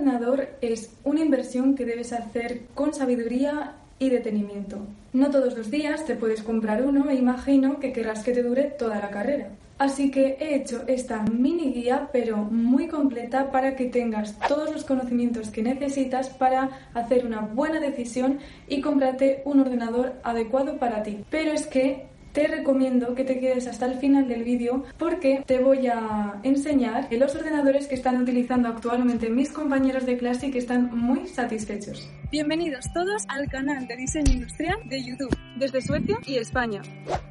ordenador es una inversión que debes hacer con sabiduría y detenimiento. No todos los días te puedes comprar uno e imagino que querrás que te dure toda la carrera. Así que he hecho esta mini guía, pero muy completa, para que tengas todos los conocimientos que necesitas para hacer una buena decisión y comprarte un ordenador adecuado para ti. Pero es que te recomiendo que te quedes hasta el final del vídeo porque te voy a enseñar los ordenadores que están utilizando actualmente mis compañeros de clase y que están muy satisfechos. Bienvenidos todos al canal de diseño industrial de YouTube, desde Suecia y España.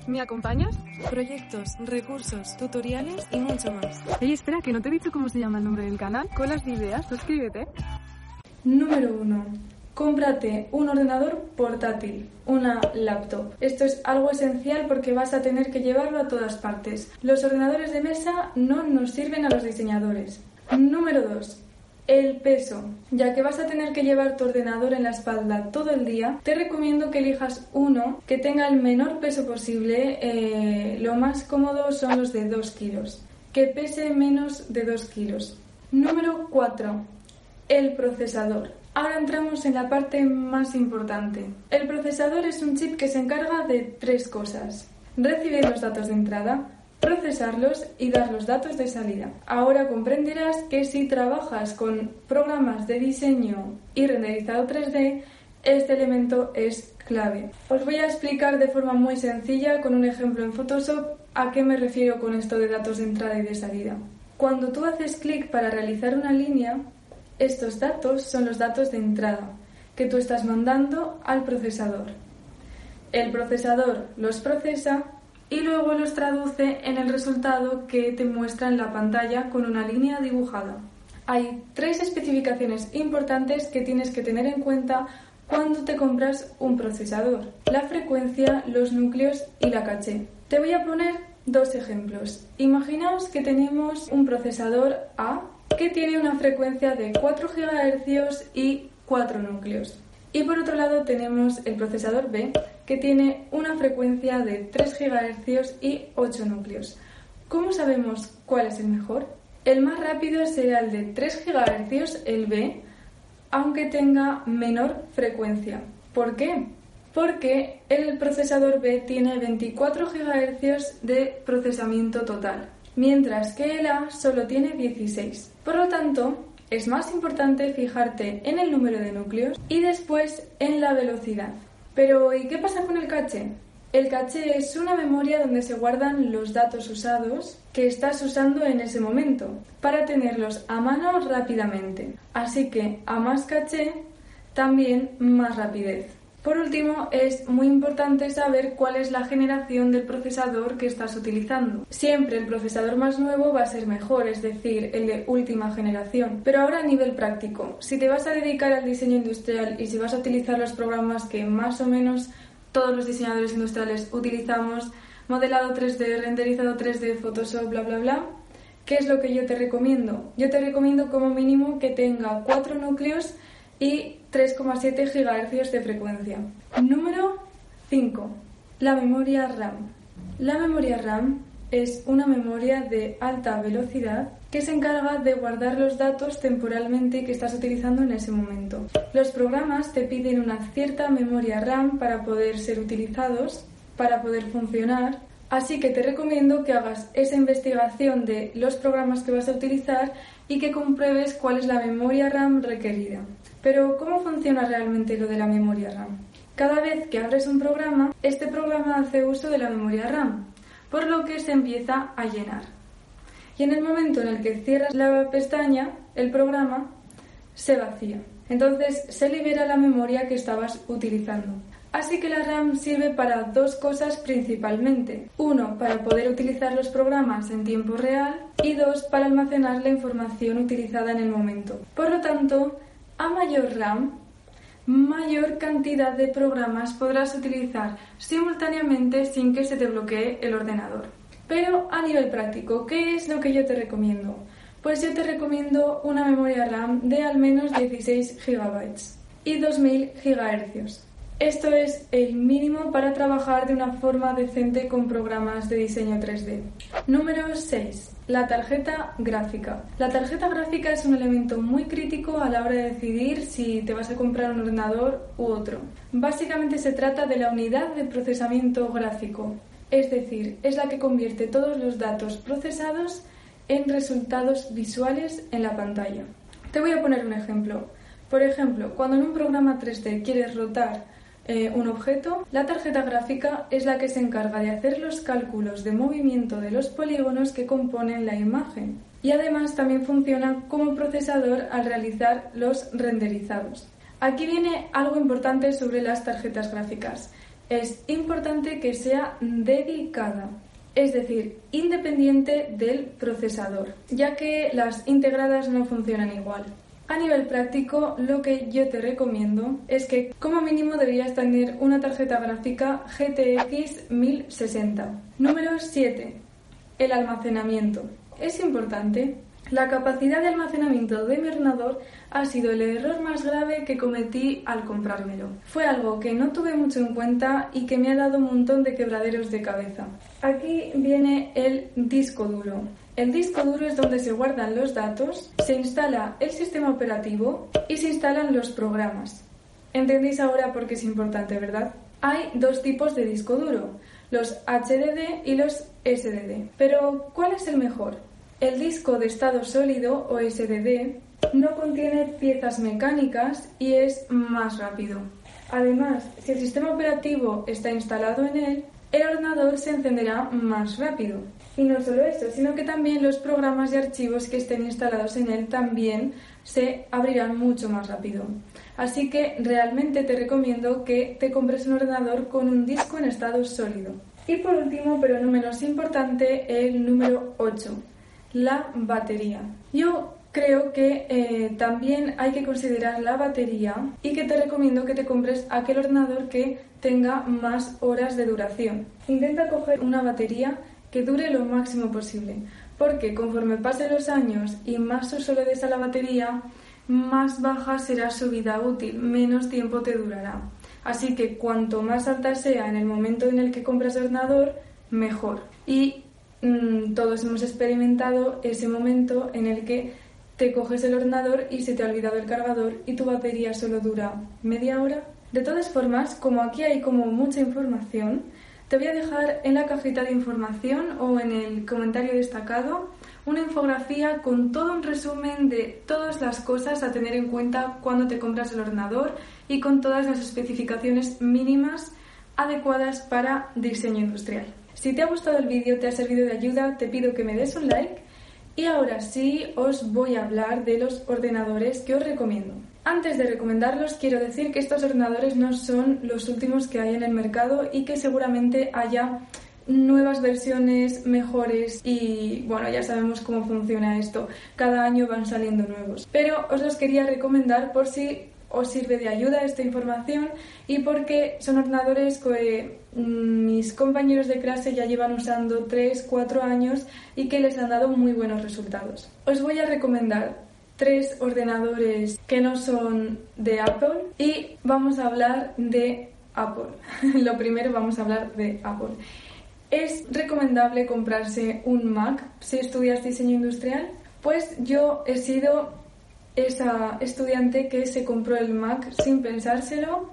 ¿Me acompañas? Proyectos, recursos, tutoriales y mucho más. Ey, espera, que no te he dicho cómo se llama el nombre del canal. Colas de ideas, suscríbete. Número 1 cómprate un ordenador portátil, una laptop. Esto es algo esencial porque vas a tener que llevarlo a todas partes. Los ordenadores de mesa no nos sirven a los diseñadores. Número 2. El peso. Ya que vas a tener que llevar tu ordenador en la espalda todo el día, te recomiendo que elijas uno que tenga el menor peso posible. Eh, lo más cómodo son los de 2 kilos. Que pese menos de 2 kilos. Número 4. El procesador. Ahora entramos en la parte más importante. El procesador es un chip que se encarga de tres cosas. Recibir los datos de entrada, procesarlos y dar los datos de salida. Ahora comprenderás que si trabajas con programas de diseño y renderizado 3D, este elemento es clave. Os voy a explicar de forma muy sencilla con un ejemplo en Photoshop a qué me refiero con esto de datos de entrada y de salida. Cuando tú haces clic para realizar una línea, estos datos son los datos de entrada que tú estás mandando al procesador. El procesador los procesa y luego los traduce en el resultado que te muestra en la pantalla con una línea dibujada. Hay tres especificaciones importantes que tienes que tener en cuenta cuando te compras un procesador. La frecuencia, los núcleos y la caché. Te voy a poner dos ejemplos. Imaginaos que tenemos un procesador A que tiene una frecuencia de 4 GHz y 4 núcleos. Y por otro lado tenemos el procesador B, que tiene una frecuencia de 3 GHz y 8 núcleos. ¿Cómo sabemos cuál es el mejor? El más rápido será el de 3 GHz, el B, aunque tenga menor frecuencia. ¿Por qué? Porque el procesador B tiene 24 GHz de procesamiento total mientras que el A solo tiene 16. Por lo tanto, es más importante fijarte en el número de núcleos y después en la velocidad. Pero ¿y qué pasa con el caché? El caché es una memoria donde se guardan los datos usados que estás usando en ese momento para tenerlos a mano rápidamente. Así que a más caché, también más rapidez. Por último, es muy importante saber cuál es la generación del procesador que estás utilizando. Siempre el procesador más nuevo va a ser mejor, es decir, el de última generación. Pero ahora a nivel práctico, si te vas a dedicar al diseño industrial y si vas a utilizar los programas que más o menos todos los diseñadores industriales utilizamos, modelado 3D, renderizado 3D, Photoshop, bla, bla, bla, ¿qué es lo que yo te recomiendo? Yo te recomiendo como mínimo que tenga cuatro núcleos y 3,7 GHz de frecuencia. Número 5. La memoria RAM. La memoria RAM es una memoria de alta velocidad que se encarga de guardar los datos temporalmente que estás utilizando en ese momento. Los programas te piden una cierta memoria RAM para poder ser utilizados, para poder funcionar Así que te recomiendo que hagas esa investigación de los programas que vas a utilizar y que compruebes cuál es la memoria RAM requerida. Pero, ¿cómo funciona realmente lo de la memoria RAM? Cada vez que abres un programa, este programa hace uso de la memoria RAM, por lo que se empieza a llenar. Y en el momento en el que cierras la pestaña, el programa se vacía. Entonces se libera la memoria que estabas utilizando. Así que la RAM sirve para dos cosas principalmente. Uno, para poder utilizar los programas en tiempo real y dos, para almacenar la información utilizada en el momento. Por lo tanto, a mayor RAM, mayor cantidad de programas podrás utilizar simultáneamente sin que se te bloquee el ordenador. Pero a nivel práctico, ¿qué es lo que yo te recomiendo? Pues yo te recomiendo una memoria RAM de al menos 16 GB y 2000 GHz. Esto es el mínimo para trabajar de una forma decente con programas de diseño 3D. Número 6. La tarjeta gráfica. La tarjeta gráfica es un elemento muy crítico a la hora de decidir si te vas a comprar un ordenador u otro. Básicamente se trata de la unidad de procesamiento gráfico, es decir, es la que convierte todos los datos procesados en resultados visuales en la pantalla. Te voy a poner un ejemplo. Por ejemplo, cuando en un programa 3D quieres rotar eh, un objeto, la tarjeta gráfica es la que se encarga de hacer los cálculos de movimiento de los polígonos que componen la imagen. Y además también funciona como procesador al realizar los renderizados. Aquí viene algo importante sobre las tarjetas gráficas. Es importante que sea dedicada, es decir, independiente del procesador, ya que las integradas no funcionan igual. A nivel práctico, lo que yo te recomiendo es que como mínimo deberías tener una tarjeta gráfica GTX 1060. Número 7. El almacenamiento. Es importante. La capacidad de almacenamiento de mi ordenador ha sido el error más grave que cometí al comprármelo. Fue algo que no tuve mucho en cuenta y que me ha dado un montón de quebraderos de cabeza. Aquí viene el disco duro. El disco duro es donde se guardan los datos, se instala el sistema operativo y se instalan los programas. ¿Entendéis ahora por qué es importante, verdad? Hay dos tipos de disco duro, los HDD y los SDD. Pero, ¿cuál es el mejor? El disco de estado sólido o SDD no contiene piezas mecánicas y es más rápido. Además, si el sistema operativo está instalado en él, el ordenador se encenderá más rápido. Y no solo eso, sino que también los programas y archivos que estén instalados en él también se abrirán mucho más rápido. Así que realmente te recomiendo que te compres un ordenador con un disco en estado sólido. Y por último, pero no menos importante, el número 8, la batería. Yo creo que eh, también hay que considerar la batería y que te recomiendo que te compres aquel ordenador que tenga más horas de duración. Intenta coger una batería que dure lo máximo posible, porque conforme pasen los años y más uso le des a la batería, más baja será su vida útil, menos tiempo te durará. Así que cuanto más alta sea en el momento en el que compras el ordenador, mejor. Y mm, todos hemos experimentado ese momento en el que te coges el ordenador y se te ha olvidado el cargador y tu batería solo dura media hora. De todas formas, como aquí hay como mucha información, te voy a dejar en la cajita de información o en el comentario destacado una infografía con todo un resumen de todas las cosas a tener en cuenta cuando te compras el ordenador y con todas las especificaciones mínimas adecuadas para diseño industrial. Si te ha gustado el vídeo, te ha servido de ayuda, te pido que me des un like y ahora sí os voy a hablar de los ordenadores que os recomiendo. Antes de recomendarlos, quiero decir que estos ordenadores no son los últimos que hay en el mercado y que seguramente haya nuevas versiones mejores y bueno, ya sabemos cómo funciona esto. Cada año van saliendo nuevos. Pero os los quería recomendar por si os sirve de ayuda esta información y porque son ordenadores que mm, mis compañeros de clase ya llevan usando 3, 4 años y que les han dado muy buenos resultados. Os voy a recomendar tres ordenadores que no son de Apple y vamos a hablar de Apple. Lo primero vamos a hablar de Apple. ¿Es recomendable comprarse un Mac si estudias diseño industrial? Pues yo he sido esa estudiante que se compró el Mac sin pensárselo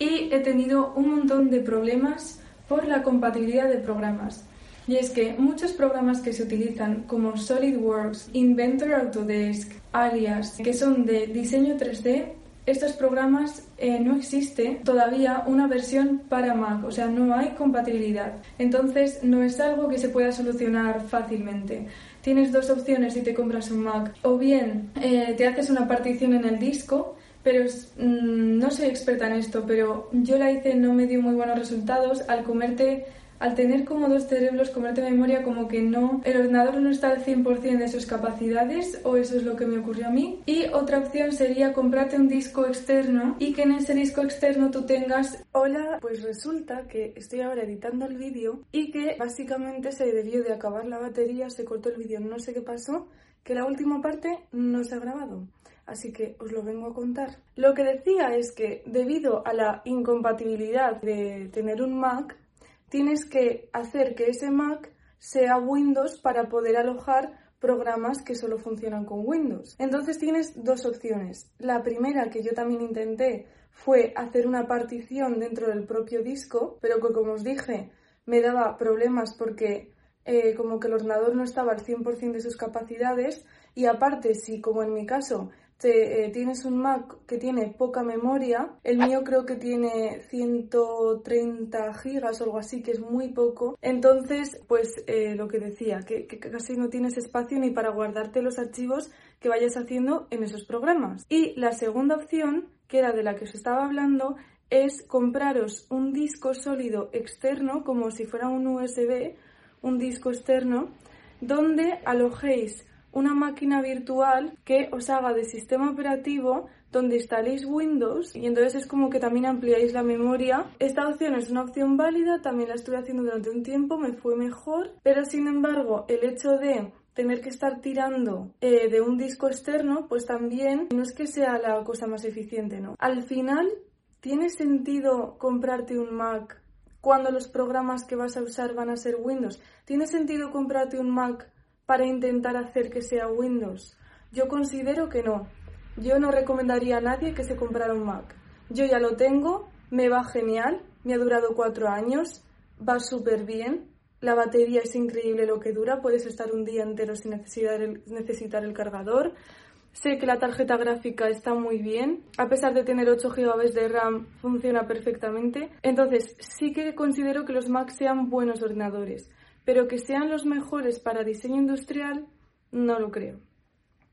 y he tenido un montón de problemas por la compatibilidad de programas. Y es que muchos programas que se utilizan como SolidWorks, Inventor Autodesk, Alias, que son de diseño 3D, estos programas eh, no existe todavía una versión para Mac, o sea, no hay compatibilidad. Entonces, no es algo que se pueda solucionar fácilmente. Tienes dos opciones si te compras un Mac. O bien eh, te haces una partición en el disco, pero mm, no soy experta en esto, pero yo la hice, no me dio muy buenos resultados al comerte al tener como dos cerebros, comerte memoria, como que no, el ordenador no está al 100% de sus capacidades, o eso es lo que me ocurrió a mí. Y otra opción sería comprarte un disco externo y que en ese disco externo tú tengas... Hola, pues resulta que estoy ahora editando el vídeo y que básicamente se debió de acabar la batería, se cortó el vídeo, no sé qué pasó, que la última parte no se ha grabado. así que os lo vengo a contar. Lo que decía es que debido a la incompatibilidad de tener un Mac, tienes que hacer que ese Mac sea Windows para poder alojar programas que solo funcionan con Windows. Entonces tienes dos opciones. La primera que yo también intenté fue hacer una partición dentro del propio disco, pero que como os dije me daba problemas porque eh, como que el ordenador no estaba al 100% de sus capacidades y aparte si como en mi caso te, eh, tienes un Mac que tiene poca memoria, el mío creo que tiene 130 gigas o algo así, que es muy poco. Entonces, pues eh, lo que decía, que, que, casi no tienes espacio ni para guardarte los archivos que vayas haciendo en esos programas. Y la segunda opción, que era de la que os estaba hablando, es compraros un disco sólido externo, como si fuera un USB, un disco externo, donde alojéis una máquina virtual que os haga de sistema operativo donde instaléis Windows y entonces es como que también ampliáis la memoria. Esta opción es una opción válida, también la estuve haciendo durante un tiempo, me fue mejor, pero sin embargo el hecho de tener que estar tirando eh, de un disco externo, pues también no es que sea la cosa más eficiente, ¿no? Al final, ¿tiene sentido comprarte un Mac cuando los programas que vas a usar van a ser Windows? ¿Tiene sentido comprarte un Mac para intentar hacer que sea Windows? Yo considero que no. Yo no recomendaría a nadie que se comprara un Mac. Yo ya lo tengo, me va genial, me ha durado cuatro años, va súper bien, la batería es increíble lo que dura, puedes estar un día entero sin necesitar el, necesitar el cargador. Sé que la tarjeta gráfica está muy bien, a pesar de tener 8 GB de RAM, funciona perfectamente. Entonces, sí que considero que los Macs sean buenos ordenadores pero que sean los mejores para diseño industrial, no lo creo.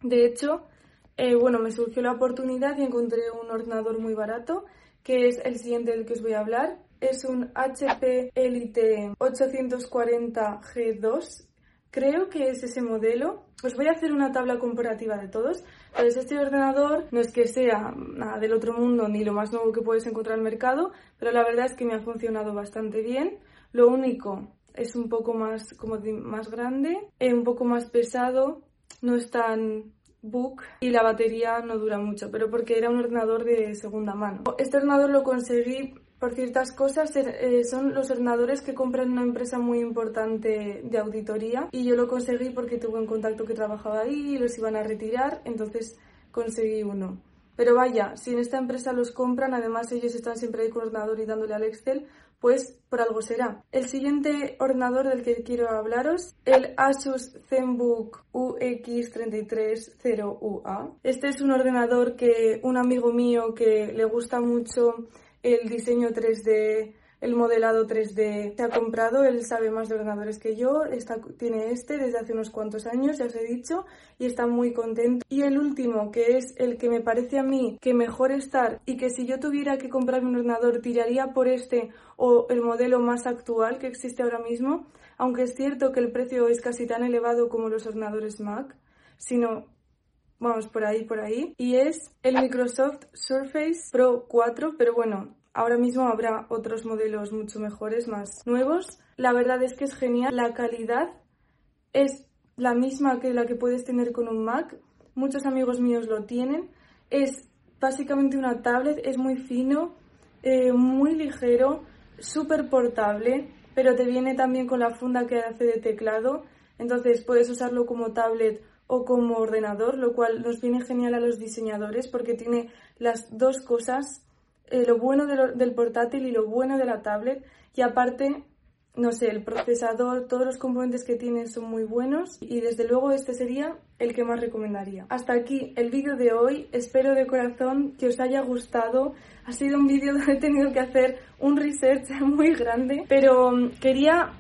De hecho, eh, bueno, me surgió la oportunidad y encontré un ordenador muy barato, que es el siguiente del que os voy a hablar. Es un HP Elite 840G2. Creo que es ese modelo. Os voy a hacer una tabla comparativa de todos. Entonces, este ordenador no es que sea nada del otro mundo ni lo más nuevo que puedes encontrar en el mercado, pero la verdad es que me ha funcionado bastante bien. Lo único es un poco más, como más grande, es un poco más pesado, no es tan book y la batería no dura mucho, pero porque era un ordenador de segunda mano. Este ordenador lo conseguí por ciertas cosas, eh, son los ordenadores que compran una empresa muy importante de auditoría y yo lo conseguí porque tuve un contacto que trabajaba ahí y los iban a retirar, entonces conseguí uno. Pero vaya, si en esta empresa los compran, además ellos están siempre ahí con el ordenador y dándole al Excel, pues por algo será. El siguiente ordenador del que quiero hablaros, el Asus ZenBook UX330UA. Este es un ordenador que un amigo mío que le gusta mucho el diseño 3D el modelado 3D se ha comprado, él sabe más de ordenadores que yo, está, tiene este desde hace unos cuantos años, ya os he dicho, y está muy contento. Y el último, que es el que me parece a mí que mejor estar y que si yo tuviera que comprarme un ordenador tiraría por este o el modelo más actual que existe ahora mismo, aunque es cierto que el precio es casi tan elevado como los ordenadores Mac, sino vamos por ahí, por ahí, y es el Microsoft Surface Pro 4, pero bueno, Ahora mismo habrá otros modelos mucho mejores, más nuevos. La verdad es que es genial. La calidad es la misma que la que puedes tener con un Mac. Muchos amigos míos lo tienen. Es básicamente una tablet, es muy fino, eh, muy ligero, súper portable, pero te viene también con la funda que hace de teclado. Entonces puedes usarlo como tablet o como ordenador, lo cual nos viene genial a los diseñadores porque tiene las dos cosas eh, lo bueno del portátil y lo bueno de la tablet. Y aparte, no sé, el procesador, todos los componentes que tiene son muy buenos y desde luego este sería el que más recomendaría. Hasta aquí el vídeo de hoy. Espero de corazón que os haya gustado. Ha sido un vídeo donde he tenido que hacer un research muy grande, pero mm, quería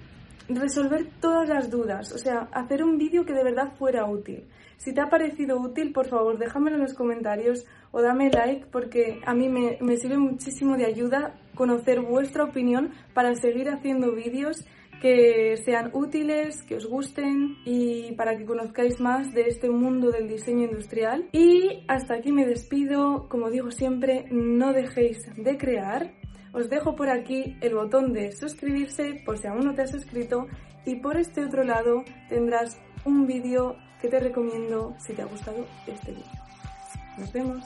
resolver todas las dudas, o sea, hacer un vídeo que de verdad fuera útil. Si te ha parecido útil, por favor, déjamelo en los comentarios o dame like porque a mí me, me sirve muchísimo de ayuda conocer vuestra opinión para seguir haciendo vídeos que sean útiles, que os gusten y para que conozcáis más de este mundo del diseño industrial. Y hasta aquí me despido. Como digo siempre, no dejéis de crear. Os dejo por aquí el botón de suscribirse por si aún no te has suscrito y por este otro lado tendrás un vídeo que te recomiendo si te ha gustado este vídeo. Nos vemos.